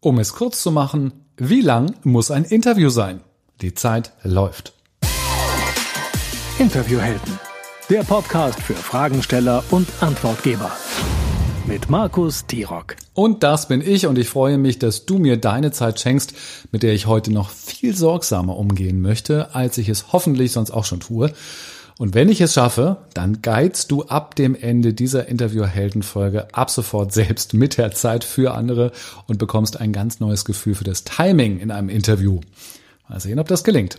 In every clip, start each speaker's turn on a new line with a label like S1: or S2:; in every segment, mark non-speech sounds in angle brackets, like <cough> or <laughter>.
S1: Um es kurz zu machen, wie lang muss ein Interview sein? Die Zeit läuft.
S2: Interviewhelden. Der Podcast für Fragensteller und Antwortgeber. Mit Markus Tirock.
S1: Und das bin ich und ich freue mich, dass du mir deine Zeit schenkst, mit der ich heute noch viel sorgsamer umgehen möchte, als ich es hoffentlich sonst auch schon tue. Und wenn ich es schaffe, dann geizt du ab dem Ende dieser Interview-Heldenfolge ab sofort selbst mit der Zeit für andere und bekommst ein ganz neues Gefühl für das Timing in einem Interview. Mal sehen, ob das gelingt.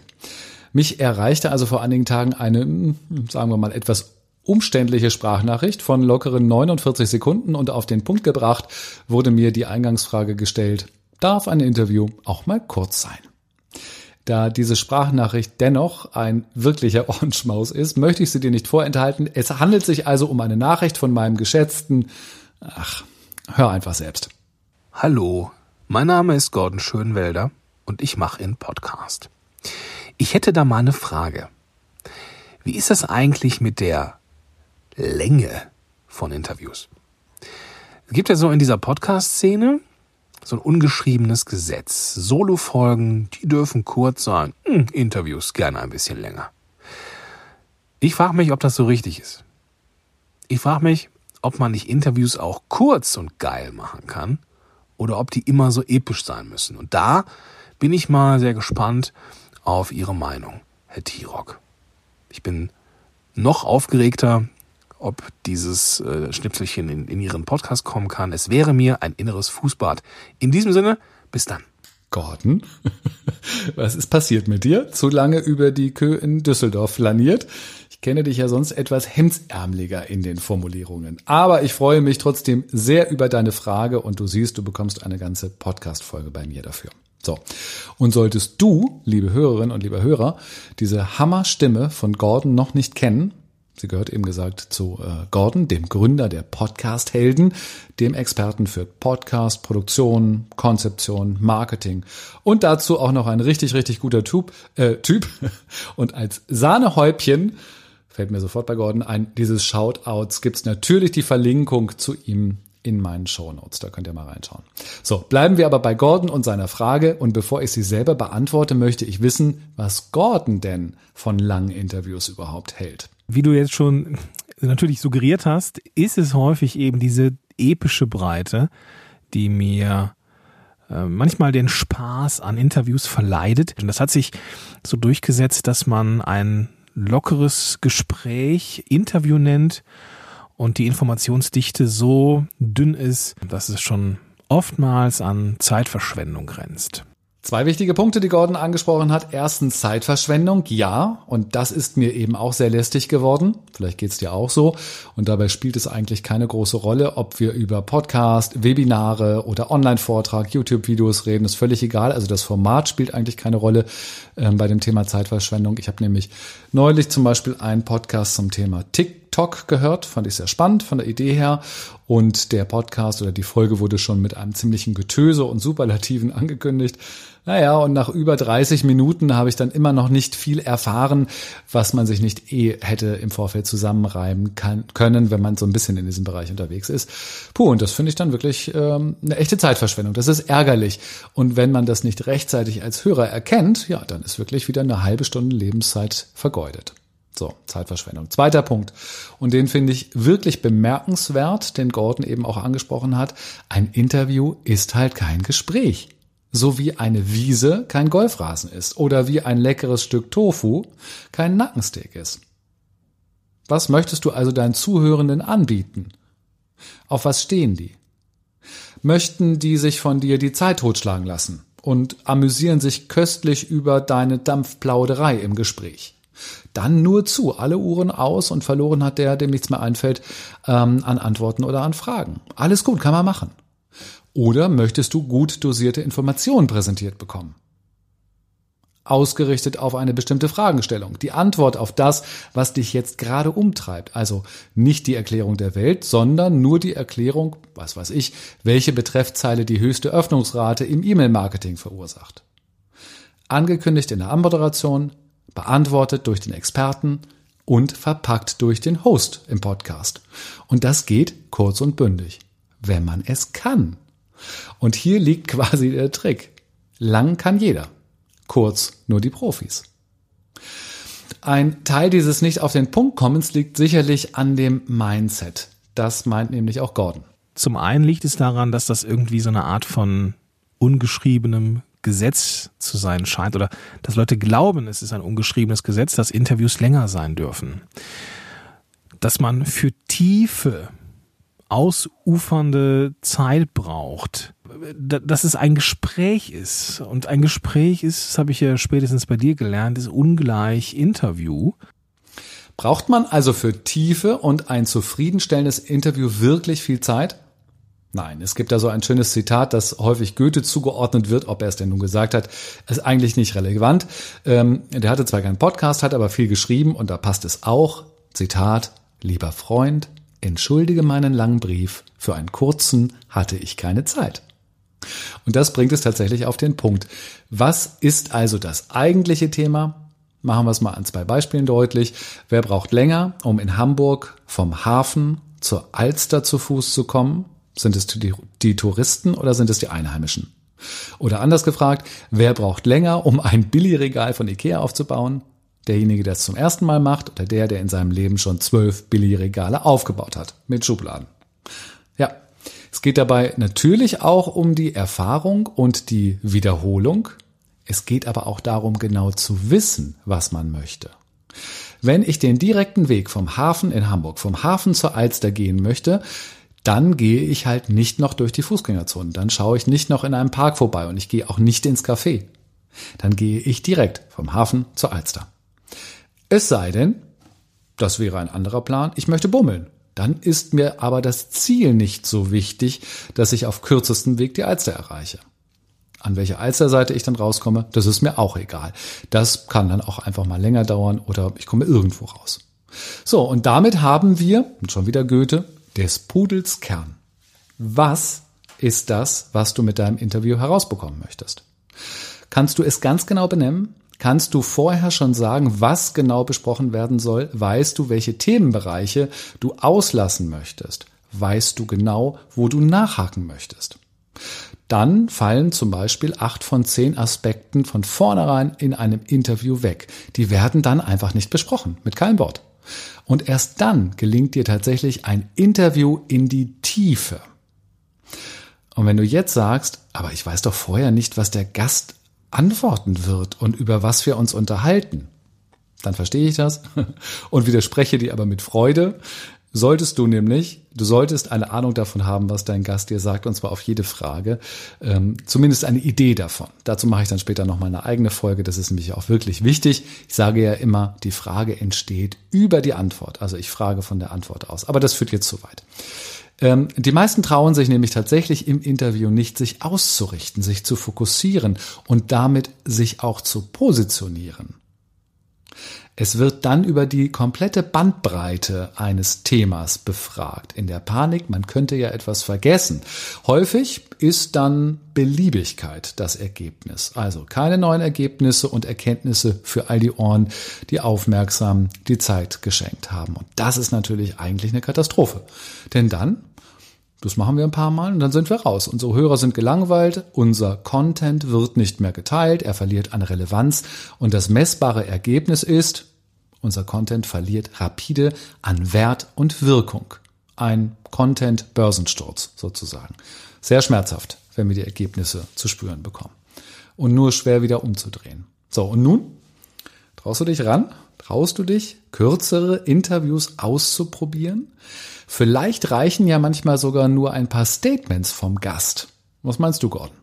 S1: Mich erreichte also vor einigen Tagen eine, hm, sagen wir mal, etwas umständliche Sprachnachricht von lockeren 49 Sekunden und auf den Punkt gebracht wurde mir die Eingangsfrage gestellt, darf ein Interview auch mal kurz sein? Da diese Sprachnachricht dennoch ein wirklicher <laughs> Ohrenschmaus ist, möchte ich sie dir nicht vorenthalten. Es handelt sich also um eine Nachricht von meinem geschätzten, ach, hör einfach selbst.
S3: Hallo, mein Name ist Gordon Schönwelder und ich mache einen Podcast. Ich hätte da mal eine Frage. Wie ist das eigentlich mit der Länge von Interviews? Es gibt ja so in dieser Podcast-Szene so ein ungeschriebenes Gesetz. Solo-Folgen, die dürfen kurz sein, hm, Interviews gerne ein bisschen länger. Ich frage mich, ob das so richtig ist. Ich frage mich, ob man nicht Interviews auch kurz und geil machen kann oder ob die immer so episch sein müssen. Und da bin ich mal sehr gespannt auf Ihre Meinung, Herr Tirock. Ich bin noch aufgeregter, ob dieses äh, Schnipselchen in, in Ihren Podcast kommen kann. Es wäre mir ein inneres Fußbad. In diesem Sinne, bis dann.
S1: Gordon, <laughs> was ist passiert mit dir? Zu lange über die Kö in Düsseldorf flaniert? Ich kenne dich ja sonst etwas hemdsärmeliger in den Formulierungen. Aber ich freue mich trotzdem sehr über deine Frage und du siehst, du bekommst eine ganze Podcast-Folge bei mir dafür. So. Und solltest du, liebe Hörerinnen und liebe Hörer, diese Hammerstimme von Gordon noch nicht kennen, Sie gehört eben gesagt zu äh, Gordon, dem Gründer der Podcast-Helden, dem Experten für Podcast, Produktion, Konzeption, Marketing und dazu auch noch ein richtig, richtig guter Typ. Äh, typ. <laughs> Und als Sahnehäubchen fällt mir sofort bei Gordon ein, dieses Shoutouts gibt's natürlich die Verlinkung zu ihm in meinen Shownotes. Da könnt ihr mal reinschauen. So, bleiben wir aber bei Gordon und seiner Frage. Und bevor ich sie selber beantworte, möchte ich wissen, was Gordon denn von langen Interviews überhaupt hält.
S2: Wie du jetzt schon natürlich suggeriert hast, ist es häufig eben diese epische Breite, die mir äh, manchmal den Spaß an Interviews verleidet. Und das hat sich so durchgesetzt, dass man ein lockeres Gespräch Interview nennt und die Informationsdichte so dünn ist, dass es schon oftmals an Zeitverschwendung grenzt.
S1: Zwei wichtige Punkte, die Gordon angesprochen hat. Erstens Zeitverschwendung, ja, und das ist mir eben auch sehr lästig geworden. Vielleicht geht's dir auch so. Und dabei spielt es eigentlich keine große Rolle, ob wir über Podcast, Webinare oder Online-Vortrag, YouTube-Videos reden, ist völlig egal. Also das Format spielt eigentlich keine Rolle ähm, bei dem Thema Zeitverschwendung. Ich habe nämlich neulich zum Beispiel einen Podcast zum Thema TikTok gehört, fand ich sehr spannend von der Idee her. Und der Podcast oder die Folge wurde schon mit einem ziemlichen Getöse und Superlativen <laughs> angekündigt. Naja, und nach über 30 Minuten habe ich dann immer noch nicht viel erfahren, was man sich nicht eh hätte im Vorfeld zusammenreiben kann, können, wenn man so ein bisschen in diesem Bereich unterwegs ist. Puh, und das finde ich dann wirklich ähm, eine echte Zeitverschwendung. Das ist ärgerlich. Und wenn man das nicht rechtzeitig als Hörer erkennt, ja, dann ist wirklich wieder eine halbe Stunde Lebenszeit vergeudet. So, Zeitverschwendung. Zweiter Punkt. Und den finde ich wirklich bemerkenswert, den Gordon eben auch angesprochen hat. Ein Interview ist halt kein Gespräch so wie eine Wiese kein Golfrasen ist oder wie ein leckeres Stück Tofu kein Nackensteak ist. Was möchtest du also deinen Zuhörenden anbieten? Auf was stehen die? Möchten die sich von dir die Zeit totschlagen lassen und amüsieren sich köstlich über deine Dampfplauderei im Gespräch? Dann nur zu, alle Uhren aus und verloren hat der, dem nichts mehr einfällt, ähm, an Antworten oder an Fragen. Alles gut, kann man machen. Oder möchtest du gut dosierte Informationen präsentiert bekommen? Ausgerichtet auf eine bestimmte Fragestellung. Die Antwort auf das, was dich jetzt gerade umtreibt. Also nicht die Erklärung der Welt, sondern nur die Erklärung, was weiß ich, welche Betreffzeile die höchste Öffnungsrate im E-Mail-Marketing verursacht. Angekündigt in der Anmoderation, beantwortet durch den Experten und verpackt durch den Host im Podcast. Und das geht kurz und bündig, wenn man es kann. Und hier liegt <laughs> quasi der Trick. Lang kann jeder. Kurz nur die Profis. Ein Teil dieses nicht auf den Punkt kommens liegt sicherlich an dem Mindset. Das meint nämlich auch Gordon.
S2: Zum einen liegt es daran, dass das irgendwie so eine Art von ungeschriebenem Gesetz zu sein scheint oder dass Leute glauben, es ist ein ungeschriebenes Gesetz, dass Interviews länger sein dürfen. Dass man für tiefe, ausufernde Zeit braucht, dass es ein Gespräch ist. Und ein Gespräch ist, das habe ich ja spätestens bei dir gelernt, ist ungleich Interview.
S1: Braucht man also für Tiefe und ein zufriedenstellendes Interview wirklich viel Zeit? Nein, es gibt da so ein schönes Zitat, das häufig Goethe zugeordnet wird, ob er es denn nun gesagt hat, ist eigentlich nicht relevant. Ähm, der hatte zwar keinen Podcast, hat aber viel geschrieben und da passt es auch. Zitat, lieber Freund, entschuldige meinen langen Brief, für einen kurzen hatte ich keine Zeit. Und das bringt es tatsächlich auf den Punkt. Was ist also das eigentliche Thema? Machen wir es mal an zwei Beispielen deutlich. Wer braucht länger, um in Hamburg vom Hafen zur Alster zu Fuß zu kommen? Sind es die, die Touristen oder sind es die Einheimischen? Oder anders gefragt, wer braucht länger, um ein Billigregal von Ikea aufzubauen? Derjenige, der es zum ersten Mal macht oder der, der in seinem Leben schon zwölf Billigregale aufgebaut hat mit Schubladen? Ja, es geht dabei natürlich auch um die Erfahrung und die Wiederholung. Es geht aber auch darum, genau zu wissen, was man möchte. Wenn ich den direkten Weg vom Hafen in Hamburg, vom Hafen zur Alster gehen möchte, dann gehe ich halt nicht noch durch die Fußgängerzone. Dann schaue ich nicht noch in einem Park vorbei und ich gehe auch nicht ins Café. Dann gehe ich direkt vom Hafen zur Alster. Es sei denn, das wäre ein anderer Plan, ich möchte bummeln. Dann ist mir aber das Ziel nicht so wichtig, dass ich auf kürzestem Weg die Alster erreiche. An welcher Alsterseite ich dann rauskomme, das ist mir auch egal. Das kann dann auch einfach mal länger dauern oder ich komme irgendwo raus. So, und damit haben wir, schon wieder Goethe, des Pudels Kern. Was ist das, was du mit deinem Interview herausbekommen möchtest? Kannst du es ganz genau benennen? Kannst du vorher schon sagen, was genau besprochen werden soll? Weißt du, welche Themenbereiche du auslassen möchtest? Weißt du genau, wo du nachhaken möchtest? Dann fallen zum Beispiel acht von zehn Aspekten von vornherein in einem Interview weg. Die werden dann einfach nicht besprochen, mit keinem Wort. Und erst dann gelingt dir tatsächlich ein Interview in die Tiefe. Und wenn du jetzt sagst, aber ich weiß doch vorher nicht, was der Gast antworten wird und über was wir uns unterhalten, dann verstehe ich das <laughs> und widerspreche dir aber mit Freude. Solltest du nämlich, du solltest eine Ahnung davon haben, was dein Gast dir sagt, und zwar auf jede Frage, ähm, zumindest eine Idee davon. Dazu mache ich dann später nochmal eine eigene Folge, das ist nämlich auch wirklich wichtig. Ich sage ja immer, die Frage entsteht über die Antwort, also ich frage von der Antwort aus, aber das führt jetzt zu weit. Ähm, die meisten trauen sich nämlich tatsächlich im Interview nicht, sich auszurichten, sich zu fokussieren und damit sich auch zu positionieren. Es wird dann über die komplette Bandbreite eines Themas befragt. In der Panik, man könnte ja etwas vergessen. Häufig ist dann Beliebigkeit das Ergebnis. Also keine neuen Ergebnisse und Erkenntnisse für all die Ohren, die aufmerksam die Zeit geschenkt haben. Und das ist natürlich eigentlich eine Katastrophe. Denn dann das machen wir ein paar Mal und dann sind wir raus. Unsere Hörer sind gelangweilt, unser Content wird nicht mehr geteilt, er verliert an Relevanz und das messbare Ergebnis ist, unser Content verliert rapide an Wert und Wirkung. Ein Content-Börsensturz sozusagen. Sehr schmerzhaft, wenn wir die Ergebnisse zu spüren bekommen. Und nur schwer wieder umzudrehen. So, und nun? Traust du dich ran? Traust du dich, kürzere Interviews auszuprobieren? Vielleicht reichen ja manchmal sogar nur ein paar Statements vom Gast. Was meinst du, Gordon?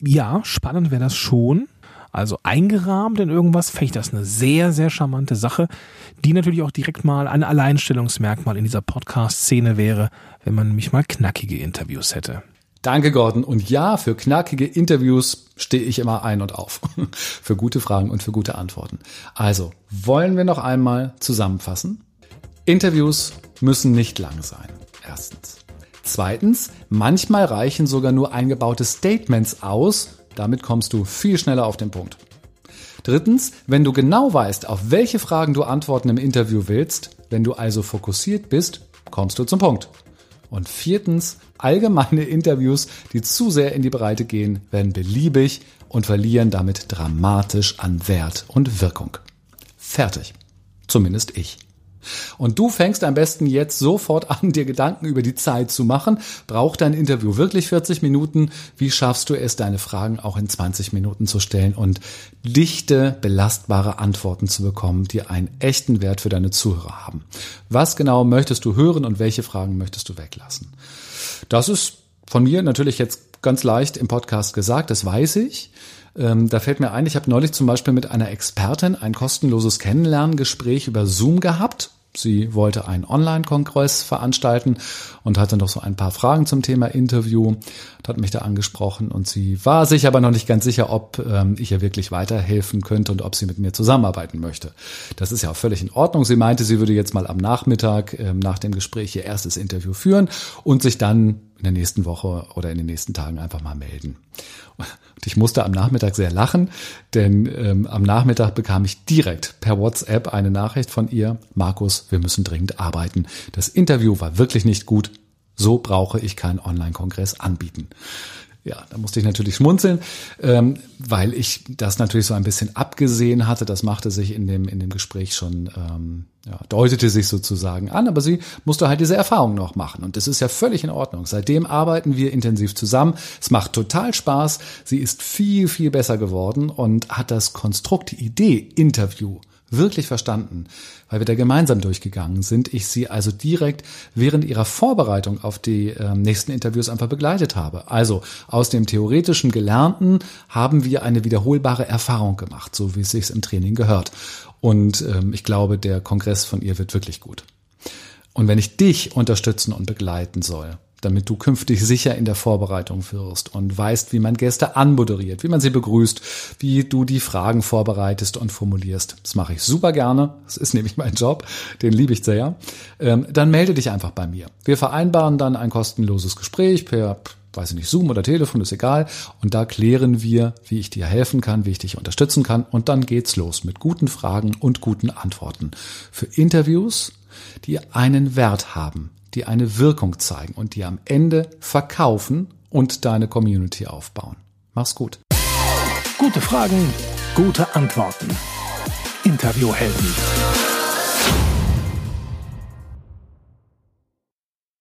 S2: Ja, spannend wäre das schon. Also eingerahmt in irgendwas, fände ich das eine sehr, sehr charmante Sache, die natürlich auch direkt mal ein Alleinstellungsmerkmal in dieser Podcast-Szene wäre, wenn man nämlich mal knackige Interviews hätte.
S1: Danke, Gordon. Und ja, für knackige Interviews stehe ich immer ein und auf. <laughs> für gute Fragen und für gute Antworten. Also, wollen wir noch einmal zusammenfassen? Interviews müssen nicht lang sein. Erstens. Zweitens, manchmal reichen sogar nur eingebaute Statements aus, damit kommst du viel schneller auf den Punkt. Drittens, wenn du genau weißt, auf welche Fragen du Antworten im Interview willst, wenn du also fokussiert bist, kommst du zum Punkt. Und viertens, allgemeine Interviews, die zu sehr in die Breite gehen, werden beliebig und verlieren damit dramatisch an Wert und Wirkung. Fertig. Zumindest ich. Und du fängst am besten jetzt sofort an, dir Gedanken über die Zeit zu machen. Braucht dein Interview wirklich 40 Minuten? Wie schaffst du es, deine Fragen auch in 20 Minuten zu stellen und dichte, belastbare Antworten zu bekommen, die einen echten Wert für deine Zuhörer haben? Was genau möchtest du hören und welche Fragen möchtest du weglassen? Das ist von mir natürlich jetzt ganz leicht im Podcast gesagt, das weiß ich. Ähm, da fällt mir ein, ich habe neulich zum Beispiel mit einer Expertin ein kostenloses Kennenlerngespräch über Zoom gehabt. Sie wollte einen Online-Kongress veranstalten und hatte noch so ein paar Fragen zum Thema Interview, hat mich da angesprochen und sie war sich aber noch nicht ganz sicher, ob ähm, ich ihr wirklich weiterhelfen könnte und ob sie mit mir zusammenarbeiten möchte. Das ist ja auch völlig in Ordnung. Sie meinte, sie würde jetzt mal am Nachmittag ähm, nach dem Gespräch ihr erstes Interview führen und sich dann in der nächsten Woche oder in den nächsten Tagen einfach mal melden. Und ich musste am Nachmittag sehr lachen, denn ähm, am Nachmittag bekam ich direkt per WhatsApp eine Nachricht von ihr, Markus, wir müssen dringend arbeiten. Das Interview war wirklich nicht gut. So brauche ich keinen Online-Kongress anbieten. Ja, da musste ich natürlich schmunzeln, ähm, weil ich das natürlich so ein bisschen abgesehen hatte. Das machte sich in dem, in dem Gespräch schon, ähm, ja, deutete sich sozusagen an, aber sie musste halt diese Erfahrung noch machen. Und das ist ja völlig in Ordnung. Seitdem arbeiten wir intensiv zusammen. Es macht total Spaß. Sie ist viel, viel besser geworden und hat das Konstrukt, die Idee, Interview wirklich verstanden, weil wir da gemeinsam durchgegangen sind. Ich sie also direkt während ihrer Vorbereitung auf die äh, nächsten Interviews einfach begleitet habe. Also aus dem theoretischen Gelernten haben wir eine wiederholbare Erfahrung gemacht, so wie es sich im Training gehört. Und ähm, ich glaube, der Kongress von ihr wird wirklich gut. Und wenn ich dich unterstützen und begleiten soll, damit du künftig sicher in der Vorbereitung wirst und weißt, wie man Gäste anmoderiert, wie man sie begrüßt, wie du die Fragen vorbereitest und formulierst. Das mache ich super gerne. Das ist nämlich mein Job. Den liebe ich sehr. Ähm, dann melde dich einfach bei mir. Wir vereinbaren dann ein kostenloses Gespräch per weiß ich nicht, Zoom oder Telefon, ist egal. Und da klären wir, wie ich dir helfen kann, wie ich dich unterstützen kann. Und dann geht's los mit guten Fragen und guten Antworten. Für Interviews, die einen Wert haben, die eine Wirkung zeigen und die am Ende verkaufen und deine Community aufbauen. Mach's gut.
S3: Gute Fragen, gute Antworten. Interviewhelden.